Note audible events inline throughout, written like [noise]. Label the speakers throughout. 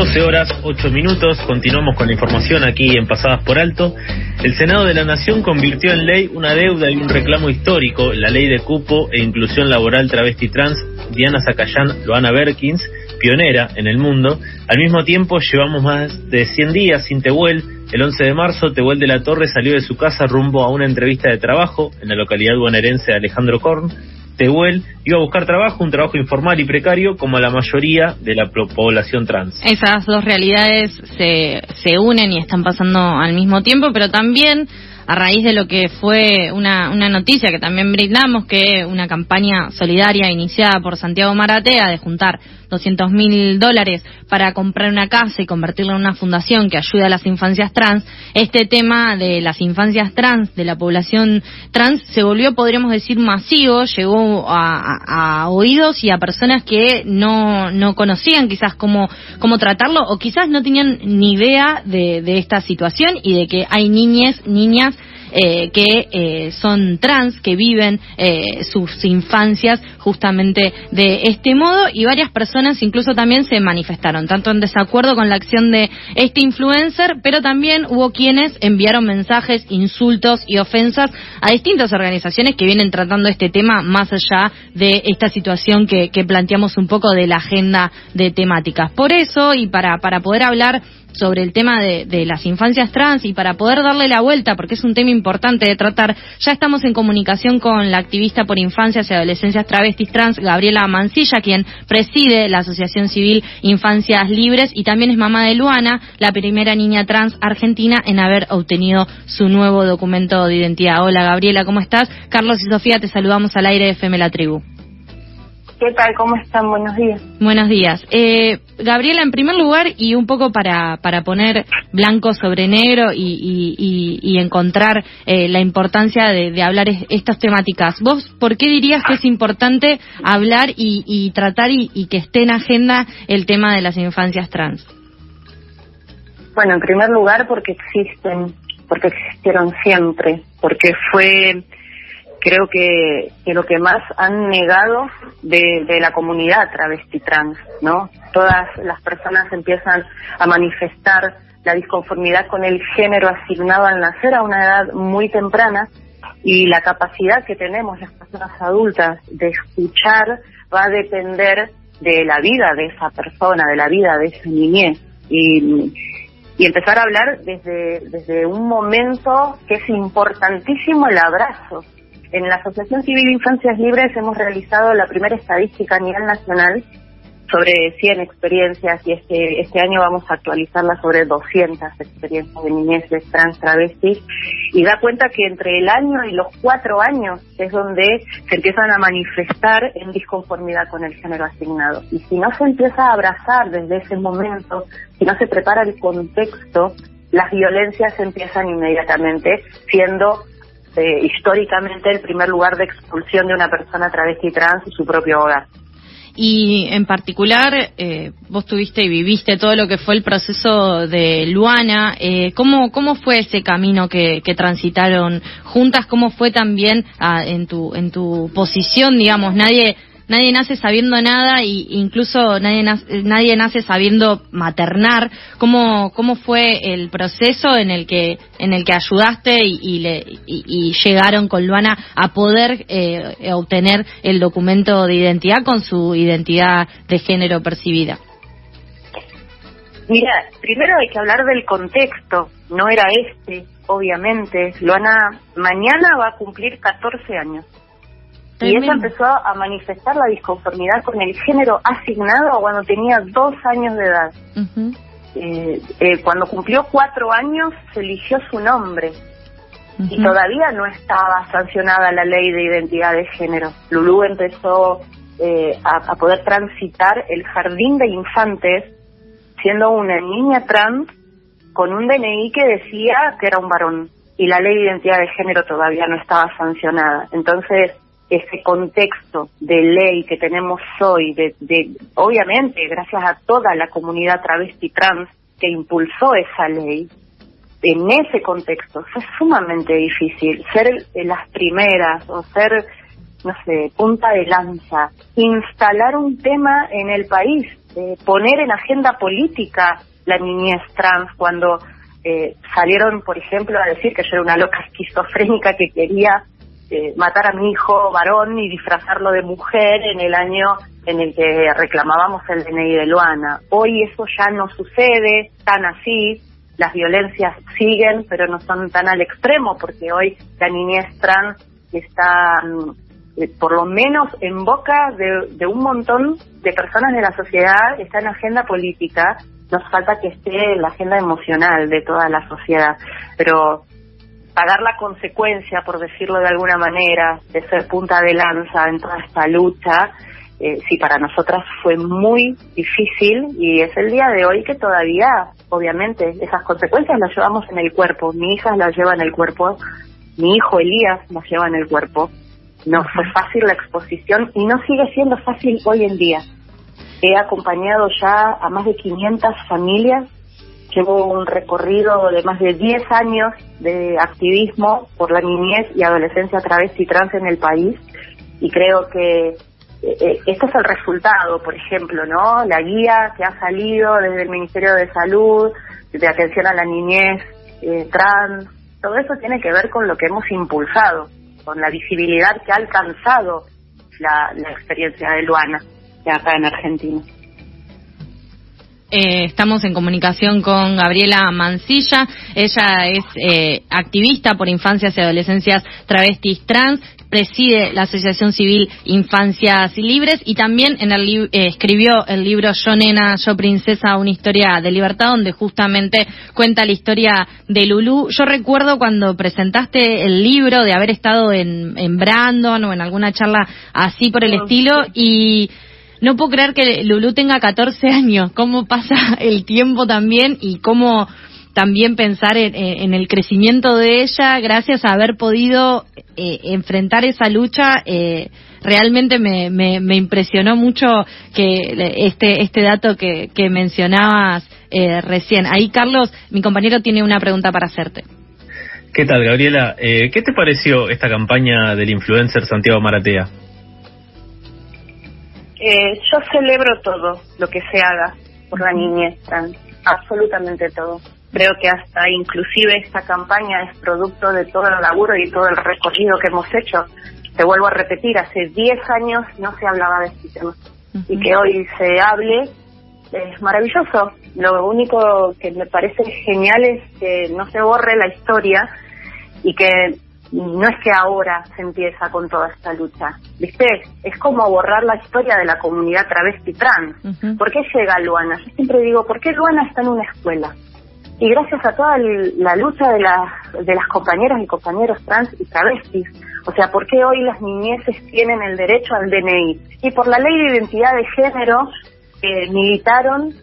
Speaker 1: 12 horas 8 minutos, continuamos con la información aquí en Pasadas por Alto. El Senado de la Nación convirtió en ley una deuda y un reclamo histórico, la ley de cupo e inclusión laboral travesti trans. Diana Zacayán, Loana Berkins, pionera en el mundo. Al mismo tiempo, llevamos más de 100 días sin Tehuel. El 11 de marzo, Tehuel de la Torre salió de su casa rumbo a una entrevista de trabajo en la localidad bonaerense de Alejandro Korn Tehuel iba a buscar trabajo, un trabajo informal y precario, como la mayoría de la población trans.
Speaker 2: Esas dos realidades se, se unen y están pasando al mismo tiempo, pero también a raíz de lo que fue una, una noticia que también brindamos, que una campaña solidaria iniciada por Santiago Maratea de juntar 200 mil dólares para comprar una casa y convertirla en una fundación que ayude a las infancias trans, este tema de las infancias trans, de la población trans, se volvió, podríamos decir, masivo, llegó a, oídos y a personas que no, no conocían quizás cómo, cómo tratarlo o quizás no tenían ni idea de, de esta situación y de que hay niñas, niñas eh, que eh, son trans, que viven eh, sus infancias justamente de este modo y varias personas incluso también se manifestaron, tanto en desacuerdo con la acción de este influencer, pero también hubo quienes enviaron mensajes, insultos y ofensas a distintas organizaciones que vienen tratando este tema más allá de esta situación que, que planteamos un poco de la agenda de temáticas. Por eso, y para, para poder hablar sobre el tema de, de, las infancias trans y para poder darle la vuelta, porque es un tema importante de tratar, ya estamos en comunicación con la activista por infancias y adolescencias travestis trans, Gabriela Mancilla, quien preside la Asociación Civil Infancias Libres y también es mamá de Luana, la primera niña trans argentina en haber obtenido su nuevo documento de identidad. Hola Gabriela, ¿cómo estás? Carlos y Sofía, te saludamos al aire de FM La Tribu.
Speaker 3: ¿Qué tal? ¿Cómo están? Buenos días.
Speaker 2: Buenos días. Eh, Gabriela, en primer lugar, y un poco para, para poner blanco sobre negro y, y, y encontrar eh, la importancia de, de hablar estas temáticas, ¿vos por qué dirías que es importante hablar y, y tratar y, que esté en agenda el tema de las infancias trans?
Speaker 3: Bueno, en primer lugar, porque existen, porque existieron siempre, porque fue creo que, lo que más han negado de, de la comunidad travesti trans, ¿no? Todas las personas empiezan a manifestar la disconformidad con el género asignado al nacer a una edad muy temprana y la capacidad que tenemos las personas adultas de escuchar va a depender de la vida de esa persona, de la vida de esa niñez. Y, y empezar a hablar desde, desde un momento que es importantísimo el abrazo, en la Asociación Civil Infancias Libres hemos realizado la primera estadística a nivel nacional sobre 100 experiencias y este, este año vamos a actualizarla sobre 200 experiencias de niñeces trans travestis y da cuenta que entre el año y los cuatro años es donde se empiezan a manifestar en disconformidad con el género asignado. Y si no se empieza a abrazar desde ese momento, si no se prepara el contexto, las violencias empiezan inmediatamente siendo eh, históricamente el primer lugar de expulsión de una persona travesti trans y su propio hogar.
Speaker 2: Y en particular, eh, vos tuviste y viviste todo lo que fue el proceso de Luana. Eh, ¿cómo, ¿Cómo fue ese camino que, que transitaron juntas? ¿Cómo fue también ah, en, tu, en tu posición, digamos? Nadie nadie nace sabiendo nada y incluso nadie nace, nadie nace sabiendo maternar. ¿Cómo, cómo fue el proceso en el que en el que ayudaste y, le, y, llegaron con Luana a poder eh, obtener el documento de identidad con su identidad de género percibida?
Speaker 3: Mira, primero hay que hablar del contexto, no era este, obviamente. Luana mañana va a cumplir 14 años. Y ella empezó a manifestar la disconformidad con el género asignado cuando tenía dos años de edad. Eh, eh, cuando cumplió cuatro años se eligió su nombre y todavía no estaba sancionada la ley de identidad de género. Lulú empezó eh, a, a, poder transitar el jardín de infantes siendo una niña trans con un DNI que decía que era un varón y la ley de identidad de género todavía no estaba sancionada. Entonces, ese contexto de ley que tenemos hoy, de, de, obviamente gracias a toda la comunidad travesti trans que impulsó esa ley, en ese contexto fue sumamente difícil ser las primeras o ser no sé, punta de lanza, instalar un tema en el país, eh, poner en agenda política la niñez trans cuando eh, salieron, por ejemplo, a decir que yo era una loca esquizofrénica que quería eh, matar a mi hijo varón y disfrazarlo de mujer en el año en el que reclamábamos el DNI de Luana. Hoy eso ya no sucede tan así, las violencias siguen, pero no son tan al extremo, porque hoy la niñez trans está, mm, eh, por lo menos en boca de, de un montón de personas de la sociedad, está en agenda política nos falta que esté en la agenda emocional de toda la sociedad, pero pagar la consecuencia, por decirlo de alguna manera, de ser punta de lanza en toda esta lucha, eh, sí, para nosotras fue muy difícil y es el día de hoy que todavía, obviamente, esas consecuencias las llevamos en el cuerpo. Mi hija las lleva en el cuerpo, mi hijo Elías las lleva en el cuerpo. No fue fácil la exposición y no sigue siendo fácil hoy en día. He acompañado ya a más de 500 familias. Llevo un recorrido de más de 10 años de activismo por la niñez y adolescencia travesti trans en el país y creo que eh, este es el resultado, por ejemplo, ¿no? La guía que ha salido desde el Ministerio de Salud, de atención a la niñez eh, trans, todo eso tiene que ver con lo que hemos impulsado, con la visibilidad que ha alcanzado la, la experiencia de Luana acá en Argentina.
Speaker 2: Eh, estamos en comunicación con Gabriela Mancilla. Ella es eh, activista por infancias y adolescencias travestis trans, preside la Asociación Civil Infancias Libres y también en el eh, escribió el libro Yo Nena, Yo Princesa, una historia de libertad, donde justamente cuenta la historia de Lulú. Yo recuerdo cuando presentaste el libro de haber estado en, en Brandon o en alguna charla así por el estilo y no puedo creer que Lulu tenga 14 años. ¿Cómo pasa el tiempo también y cómo también pensar en, el crecimiento de ella gracias a haber podido eh, enfrentar esa lucha? Eh, realmente me, me, impresionó mucho que este, este dato que, que mencionabas eh, recién. Ahí, Carlos, mi compañero tiene una pregunta para hacerte.
Speaker 1: ¿Qué tal, Gabriela? ¿Qué te pareció esta campaña del influencer Santiago Maratea?
Speaker 3: Eh, yo celebro todo lo que se haga por la niñez absolutamente todo. Creo que hasta inclusive esta campaña es producto de todo el laburo y todo el recorrido que hemos hecho. Te vuelvo a repetir, hace 10 años no se hablaba de este tema y que hoy se hable es maravilloso. Lo único que me parece genial es que no se borre la historia y que no es que ahora se empieza con toda esta lucha, ¿viste? Es como borrar la historia de la comunidad travesti trans. ¿Por qué llega Luana? Yo siempre digo, ¿por qué Luana está en una escuela? Y gracias a toda la lucha de, las de las compañeras y compañeros trans y travestis, o sea, ¿por qué hoy las niñeces tienen el derecho al DNI? Y por la ley de identidad de género que militaron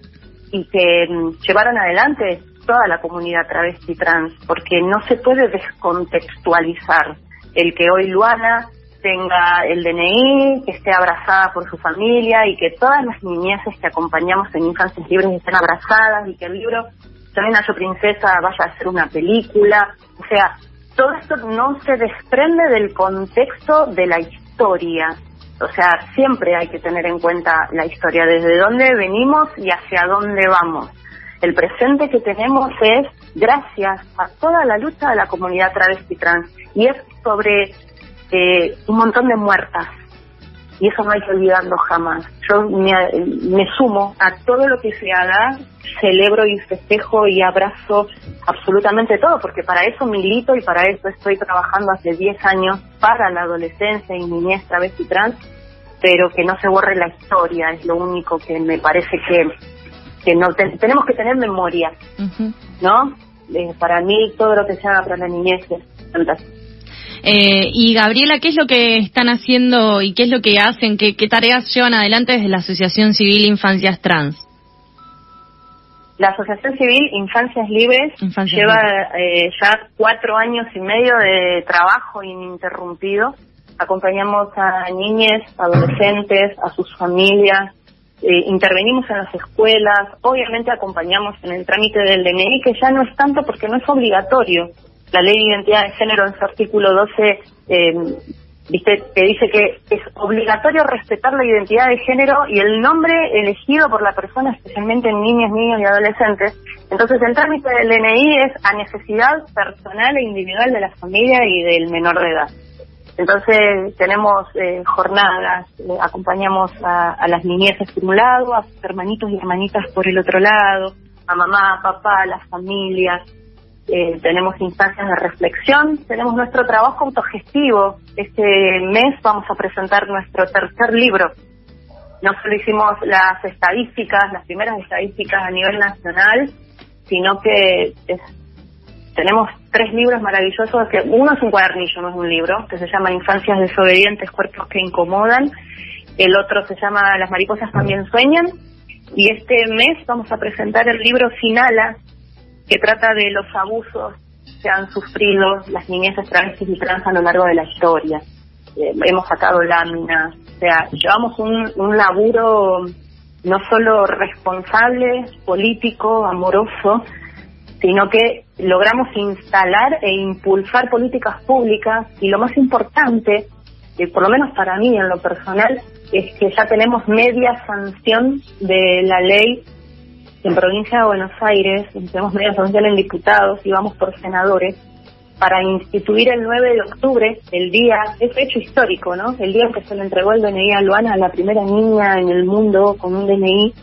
Speaker 3: y que mm, llevaron adelante toda la comunidad travesti trans, porque no se puede descontextualizar el que hoy Luana tenga el DNI, que esté abrazada por su familia y que todas las niñeces que acompañamos en Infancias Libres estén abrazadas y que el libro también Yo Princesa vaya a ser una película. O sea, todo esto no se desprende del contexto de la historia. O sea, siempre hay que tener en cuenta la historia, desde dónde venimos y hacia dónde vamos. El presente que tenemos es gracias a toda la lucha de la comunidad travesti trans y es sobre eh, un montón de muertas. Y eso no hay que olvidarlo jamás. Yo me, me sumo a todo lo que se haga, celebro y festejo y abrazo absolutamente todo, porque para eso milito y para eso estoy trabajando hace 10 años para la adolescencia y niñez travesti trans, pero que no se borre la historia, es lo único que me parece que que no tenemos que tener memoria, ¿no? Eh, para mí todo lo que se haga para la niñez es fantástico.
Speaker 2: Eh, y Gabriela, ¿qué es lo que están haciendo y qué es lo que hacen? ¿Qué, tareas llevan adelante desde la Asociación Civil Infancias Trans?
Speaker 3: La Asociación Civil Infancias Libres lleva eh, ya cuatro años y medio de trabajo ininterrumpido. Acompañamos a niñas, adolescentes, a sus familias, eh, intervenimos en las escuelas, obviamente acompañamos en el trámite del DNI, que ya no es tanto porque no es obligatorio. La ley de identidad de género en su artículo 12 eh, viste, te dice que es obligatorio respetar la identidad de género y el nombre elegido por la persona, especialmente en niñas, niños y adolescentes. Entonces, el trámite del DNI es a necesidad personal e individual de la familia y del menor de edad. Entonces, tenemos eh, jornadas, eh, acompañamos a, a, las niñeces por un lado, a sus hermanitos y hermanitas por el otro lado, a mamá, papá, a las familias, eh, tenemos instancias de reflexión, tenemos nuestro trabajo autogestivo. Este mes vamos a presentar nuestro tercer libro. No solo hicimos las estadísticas, las primeras estadísticas a nivel nacional, sino que tenemos tres libros maravillosos, que uno es un cuadernillo, no es un libro, que se llama Infancias desobedientes, cuerpos que incomodan. El otro se llama Las mariposas también sueñan. Y este mes vamos a presentar el libro Finala, que trata de los abusos que han sufrido las niñezas travestis y trans a lo largo de la historia. Eh, hemos sacado láminas, o sea, llevamos un laburo no solo responsable, político, amoroso, sino que logramos instalar e impulsar políticas públicas y lo más importante, eh, por lo menos para mí en lo personal, es que ya tenemos media sanción de la ley en provincia de Buenos Aires, tenemos media sanción en diputados y vamos por senadores, para instituir el 9 de octubre, el día, es hecho histórico, ¿no? El día en que se le entregó el DNI a Luana, la primera niña en el mundo con un DNI,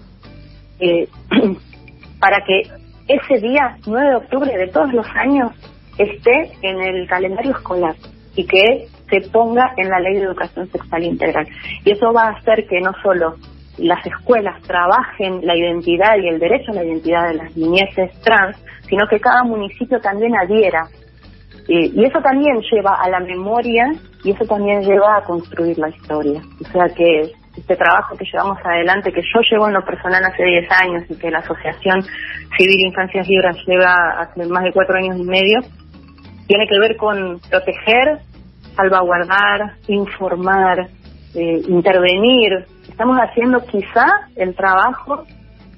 Speaker 3: eh, [clears throat] para que ese día, 9 de octubre de todos los años, esté en el calendario escolar y que se ponga en la ley de educación sexual integral. Y eso va a hacer que no solo las escuelas trabajen la identidad y el derecho a la identidad de las niñeces trans, sino que cada municipio también adhiera. y eso también lleva a la memoria y eso también lleva a construir la historia. O sea que este trabajo que llevamos adelante, que yo llevo en lo personal hace 10 años y que la Asociación Civil Infancias Libres lleva hace más de cuatro años y medio, tiene que ver con proteger, salvaguardar, informar, eh, intervenir. Estamos haciendo quizá el trabajo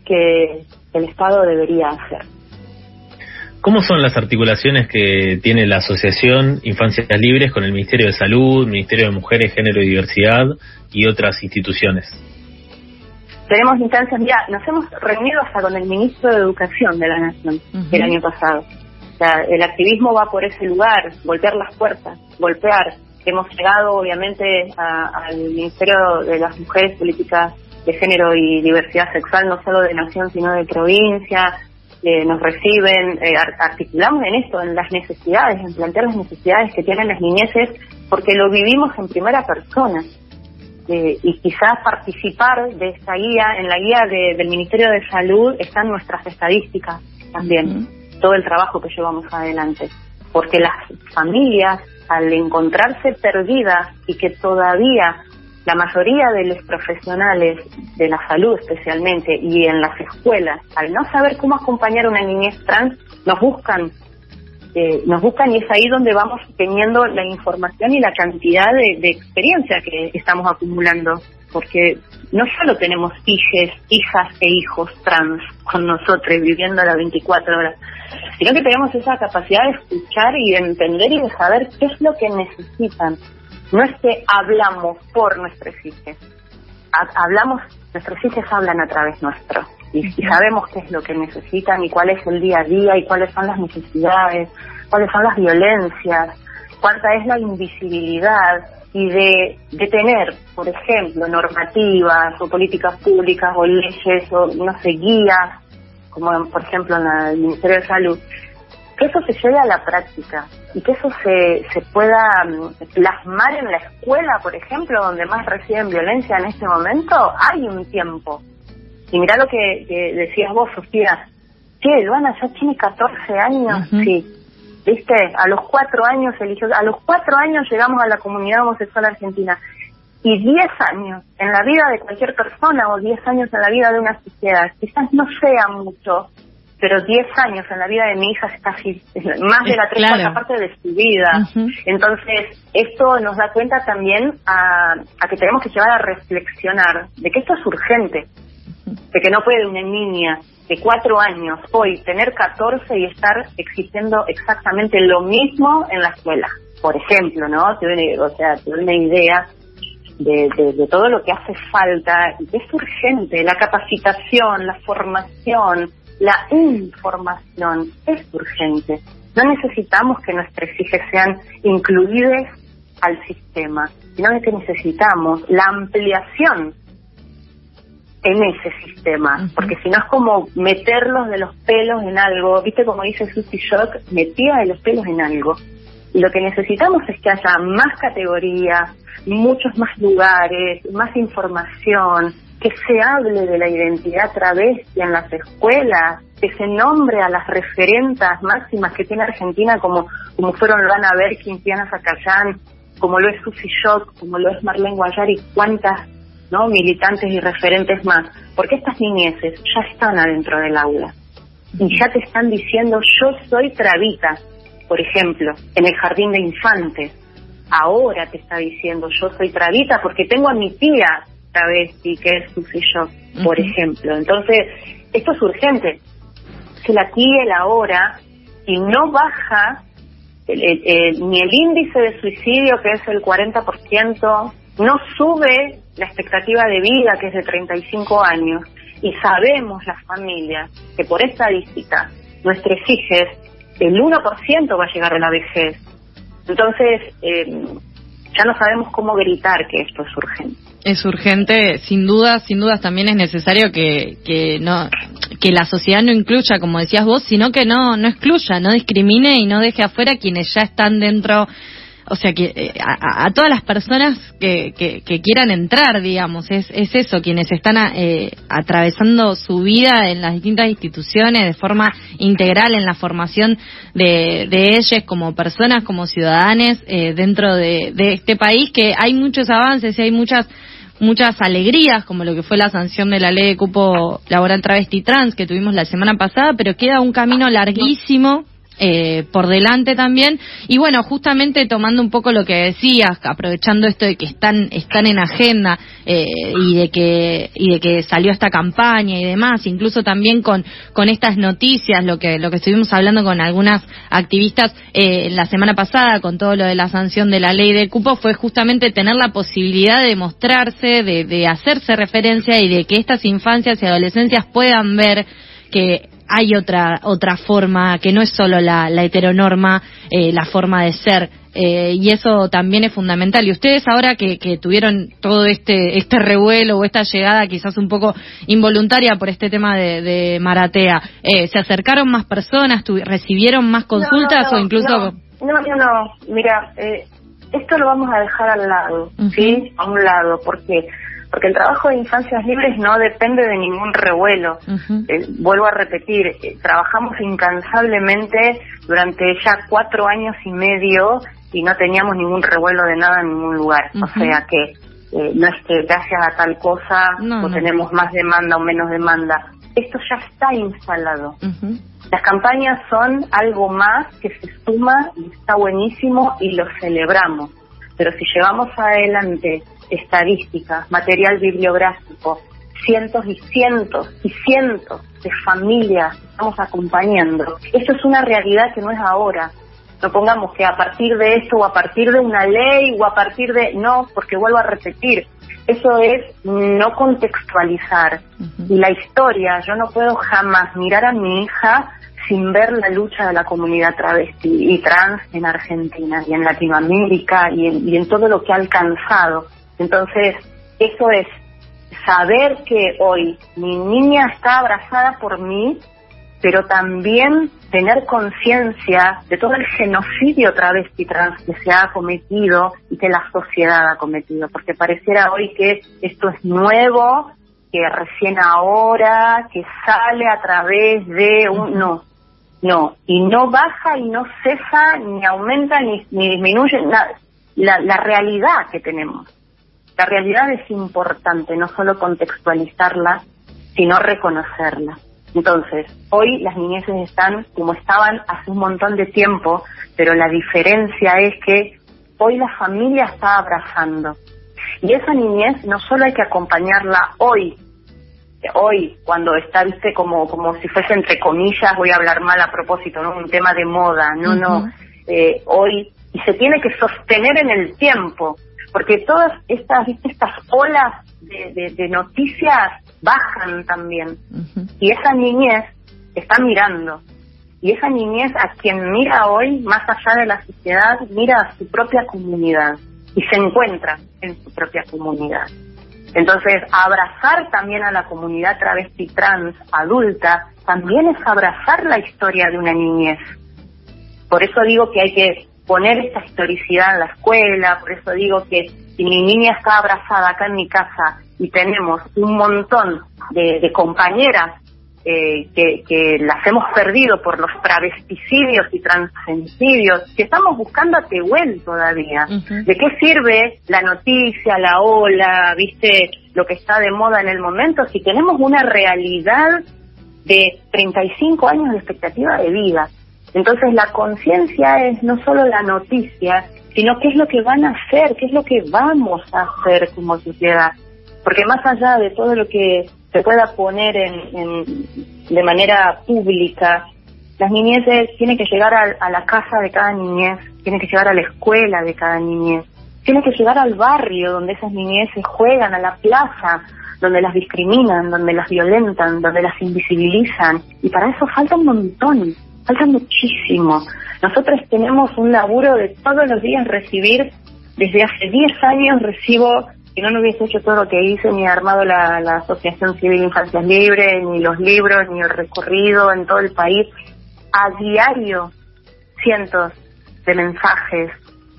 Speaker 3: que el Estado debería hacer.
Speaker 1: ¿Cómo son las articulaciones que tiene la Asociación Infancias Libres con el Ministerio de Salud, Ministerio de Mujeres, Género y Diversidad y otras instituciones?
Speaker 3: Tenemos instancias, ya nos hemos reunido hasta con el Ministro de Educación de la Nación el año pasado. O sea, el activismo va por ese lugar, golpear las puertas, golpear, Hemos llegado, obviamente, al Ministerio de las Mujeres, Políticas de Género y Diversidad Sexual, no solo de nación, sino de provincia. Eh, nos reciben, eh, articulamos en esto, en las necesidades, en plantear las necesidades que tienen las niñeces, porque lo vivimos en primera persona. Eh, y quizás participar de esta guía, en la guía del Ministerio de Salud están nuestras estadísticas también, todo el trabajo que llevamos adelante, porque las familias al encontrarse perdidas y que todavía la mayoría de los profesionales de la salud especialmente y en las escuelas, al no saber cómo acompañar a una niñez trans, nos buscan, eh, nos buscan y es ahí donde vamos teniendo la información y la cantidad de, experiencia que estamos acumulando, porque no solo tenemos hijes, hijas e hijos trans con nosotros viviendo las 24 horas, sino que tenemos esa capacidad de escuchar y de entender y de saber qué es lo que necesitan. No es que hablamos por nuestros hijos, hablamos, nuestros hijos hablan a través nuestro. Y, sabemos qué es lo que necesitan y cuál es el día a día y cuáles son las necesidades, cuáles son las violencias, cuánta es la invisibilidad y de, de tener, por ejemplo, normativas o políticas públicas o leyes o, no sé, guías como por ejemplo en el Ministerio de Salud, que eso se lleve a la práctica y que eso se, se pueda mm, plasmar en la escuela, por ejemplo, donde más reciben violencia en este momento, hay un tiempo. Y mira lo que, decías vos, Sofía, que Luana ya tiene 14 años, sí. ¿Viste? A los cuatro años eligió, a los cuatro años llegamos a la comunidad homosexual argentina y 10 años en la vida de cualquier persona o 10 años en la vida de una sociedad, quizás no sea mucho, pero 10 años en la vida de mi hija es casi más de la tercera parte de su vida. Entonces, esto nos da cuenta también a, a, que tenemos que llevar a reflexionar de que esto es urgente, de que no puede una niña de 4 años hoy tener 14 y estar exigiendo exactamente lo mismo en la escuela por ejemplo, ¿no? Te doy, o sea, te doy una idea de, de, todo lo que hace falta y que es urgente, la capacitación, la formación, la información, es urgente. No necesitamos que nuestros hijos sean incluidos al sistema, sino que necesitamos la ampliación en ese sistema, porque si no es como meterlos de los pelos en algo, viste como dice Susie Shock, metida de los pelos en algo. Y lo que necesitamos es que haya más categorías, muchos más lugares, más información, que se hable de la identidad travesti en las escuelas, que se nombre a las referentas máximas que tiene Argentina como, como fueron Luana Berkin, Tiana Zacayán, como lo es Susi Shock, como lo es Marlene Guayar y cuántas ¿no? militantes y referentes más, porque estas niñeces ya están adentro del aula y ya te están diciendo yo soy Travita, por ejemplo, en el jardín de infantes. Ahora te está diciendo yo soy Travita porque tengo a mi tía travesti que es Susi Shock, por ejemplo. Entonces, esto es urgente. Se la aquí el ahora y no baja ni el índice de suicidio que es el 40%, no sube la expectativa de vida, que es de 35 años, y sabemos las familias que por estadística, nuestros hijos, el 1% va a llegar a la vejez. Entonces, eh, ya no sabemos cómo gritar que esto es urgente.
Speaker 2: Es urgente, sin dudas, sin dudas también es necesario que, que no que la sociedad no incluya, como decías vos, sino que no no excluya, no discrimine y no deje afuera quienes ya están dentro o sea, que eh, a, todas las personas que, que, quieran entrar, digamos, es, es eso, quienes están eh, atravesando su vida en las distintas instituciones de forma integral en la formación de, de ellas como personas, como ciudadanos eh, dentro de, de este país, que hay muchos avances y hay muchas muchas alegrías, como lo que fue la sanción de la ley de cupo laboral travesti trans que tuvimos la semana pasada, pero queda un camino larguísimo eh, por delante también. Y bueno justamente tomando un poco lo que decías aprovechando esto de que están están en agenda eh, y de que y de que salió esta campaña y demás incluso también con con estas noticias lo que lo que estuvimos hablando con algunas activistas eh, la semana pasada con todo lo de la sanción de la ley de cupo fue justamente tener la posibilidad de mostrarse de, de hacerse referencia y de que estas infancias y adolescencias puedan ver que hay otra otra forma que no es solo la, la heteronorma, eh, la forma de ser. Eh, y eso también es fundamental. Y ustedes ahora que, que, tuvieron todo este este revuelo o esta llegada quizás un poco involuntaria por este tema de, de Maratea, eh, ¿se acercaron más personas, recibieron más consultas o incluso...?
Speaker 3: No, no, no, mira, eh, esto lo vamos a dejar al lado, ¿sí? A un lado, porque porque el trabajo de infancias libres no depende de ningún revuelo. Eh, vuelvo a repetir, eh, trabajamos incansablemente durante ya cuatro años y medio y no teníamos ningún revuelo de nada en ningún lugar. O sea que eh, no es que gracias a tal cosa no, tenemos más demanda o menos demanda. Esto ya está instalado. Las campañas son algo más que se suma y está buenísimo y lo celebramos. Pero si llevamos adelante estadísticas, material bibliográfico, cientos y cientos y cientos de familias estamos acompañando. Esto es una realidad que no es ahora. No pongamos que a partir de esto o a partir de una ley o a partir de... No, porque vuelvo a repetir, eso es no contextualizar. Y la historia, yo no puedo jamás mirar a mi hija sin ver la lucha de la comunidad travesti y trans en Argentina y en Latinoamérica y en, y en todo lo que ha alcanzado. Entonces, eso es saber que hoy mi niña está abrazada por mí, pero también tener conciencia de todo el genocidio travesti trans que se ha cometido y que la sociedad ha cometido, porque pareciera hoy que esto es nuevo, que recién ahora, que sale a través de un... No, no, y no baja y no cesa, ni aumenta, ni, disminuye la, la realidad que tenemos. La realidad es importante, no solo contextualizarla, sino reconocerla. Entonces, hoy las niñeces están como estaban hace un montón de tiempo, pero la diferencia es que hoy la familia está abrazando. Y esa niñez no solo hay que acompañarla hoy, hoy, cuando está, viste, como, como si fuese entre comillas, voy a hablar mal a propósito, ¿no? Un tema de moda, no, no. Eh, hoy y se tiene que sostener en el tiempo, porque todas estas, estas olas de, noticias bajan también. Y esa niñez está mirando. Y esa niñez a quien mira hoy, más allá de la sociedad, mira a su propia comunidad y se encuentra en su propia comunidad. Entonces, abrazar también a la comunidad travesti trans adulta también es abrazar la historia de una niñez. Por eso digo que hay que poner esta historicidad en la escuela, por eso digo que si mi niña está abrazada acá en mi casa y tenemos un montón de, compañeras eh, que, las hemos perdido por los travesticidios y transgenicidios, que estamos buscando a Tehuel todavía. ¿De qué sirve la noticia, la ola, viste, lo que está de moda en el momento, si tenemos una realidad de 35 años de expectativa de vida? Entonces la conciencia es no solo la noticia, sino qué es lo que van a hacer, qué es lo que vamos a hacer como sociedad. Porque más allá de todo lo que se pueda poner en, de manera pública, las niñeces tienen que llegar a, la casa de cada niñez, tienen que llegar a la escuela de cada niñez, tienen que llegar al barrio donde esas niñeces juegan, a la plaza, donde las discriminan, donde las violentan, donde las invisibilizan. Y para eso falta un montón, falta muchísimo. Nosotros tenemos un laburo de todos los días recibir, desde hace 10 años recibo si no, no hubiese hecho todo lo que hice, ni armado la, Asociación Civil Infancias Libres, ni los libros, ni el recorrido en todo el país. A diario, cientos de mensajes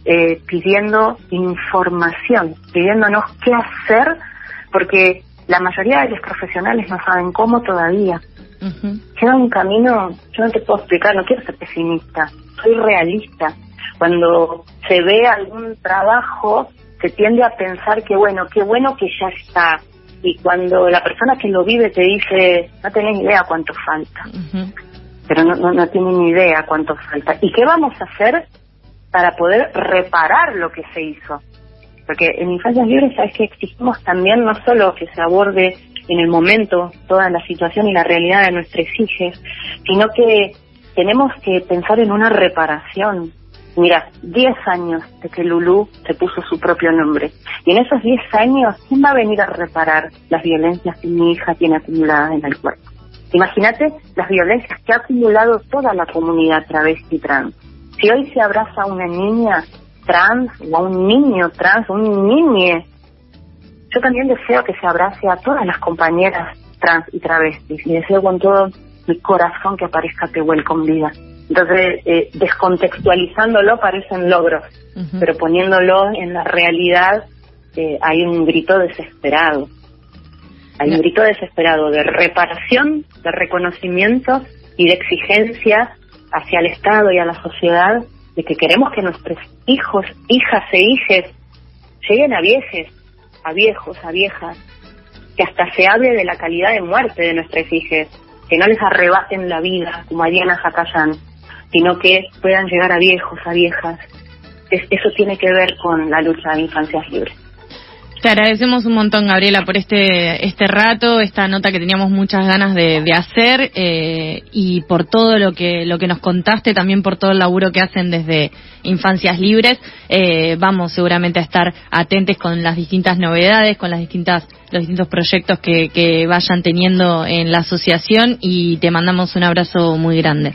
Speaker 3: eh, pidiendo información, pidiéndonos qué hacer, porque la mayoría de los profesionales no saben cómo todavía. Queda un camino, yo no te puedo explicar, no quiero ser pesimista, soy realista. Cuando se ve algún trabajo se tiende a pensar que bueno, qué bueno que ya está. Y cuando la persona que lo vive te dice, no tenés idea cuánto falta. Pero no, no, no tienen ni idea cuánto falta. ¿Y qué vamos a hacer para poder reparar lo que se hizo? Porque en Infancias Libres sabes que exigimos también no solo que se aborde en el momento toda la situación y la realidad de nuestros hijos, sino que tenemos que pensar en una reparación, Mira, 10 años de que Lulú se puso su propio nombre. Y en esos 10 años, ¿quién va a venir a reparar las violencias que mi hija tiene acumuladas en el cuerpo? Imagínate las violencias que ha acumulado toda la comunidad travesti trans. Si hoy se abraza a una niña trans o a un niño trans un niñe, yo también deseo que se abrace a todas las compañeras trans y travestis y deseo con todo mi corazón que aparezca Tehuel con vida. Entonces, eh, descontextualizándolo parecen logros, pero poniéndolo en la realidad eh, hay un grito desesperado. Hay un grito desesperado de reparación, de reconocimiento y de exigencia hacia el Estado y a la sociedad de que queremos que nuestros hijos, hijas e hijes lleguen a viejes, a viejos, a viejas, que hasta se hable de la calidad de muerte de nuestros hijos, que no les arrebaten la vida como a Diana Zacayán, sino que puedan llegar a viejos, a viejas. eso tiene que ver con la lucha de infancias libres.
Speaker 2: Te agradecemos un montón, Gabriela, por este este rato, esta nota que teníamos muchas ganas de, hacer eh, y por todo lo que lo que nos contaste, también por todo el laburo que hacen desde Infancias Libres. Eh, vamos seguramente a estar atentos con las distintas novedades, con las distintas los distintos proyectos que, que vayan teniendo en la asociación y te mandamos un abrazo muy grande.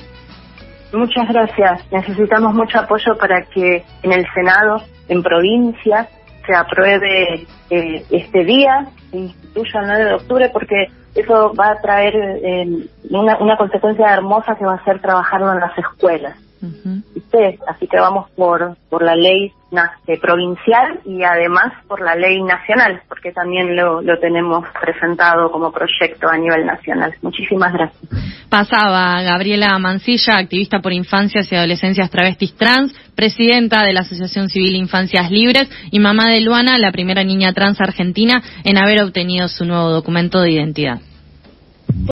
Speaker 3: Muchas gracias. Necesitamos mucho apoyo para que en el Senado, en provincias, se apruebe eh, este día, se instituya el 9 de octubre, porque eso va a traer eh, una, una consecuencia hermosa que va a ser trabajarlo en las escuelas. Así que vamos por, por la ley provincial y además por la ley nacional, porque también lo, lo tenemos presentado como proyecto a nivel nacional. Muchísimas gracias.
Speaker 2: Pasaba Gabriela Mancilla, activista por infancias y adolescencias travestis trans, presidenta de la Asociación Civil Infancias Libres y mamá de Luana, la primera niña trans argentina en haber obtenido su nuevo documento de identidad.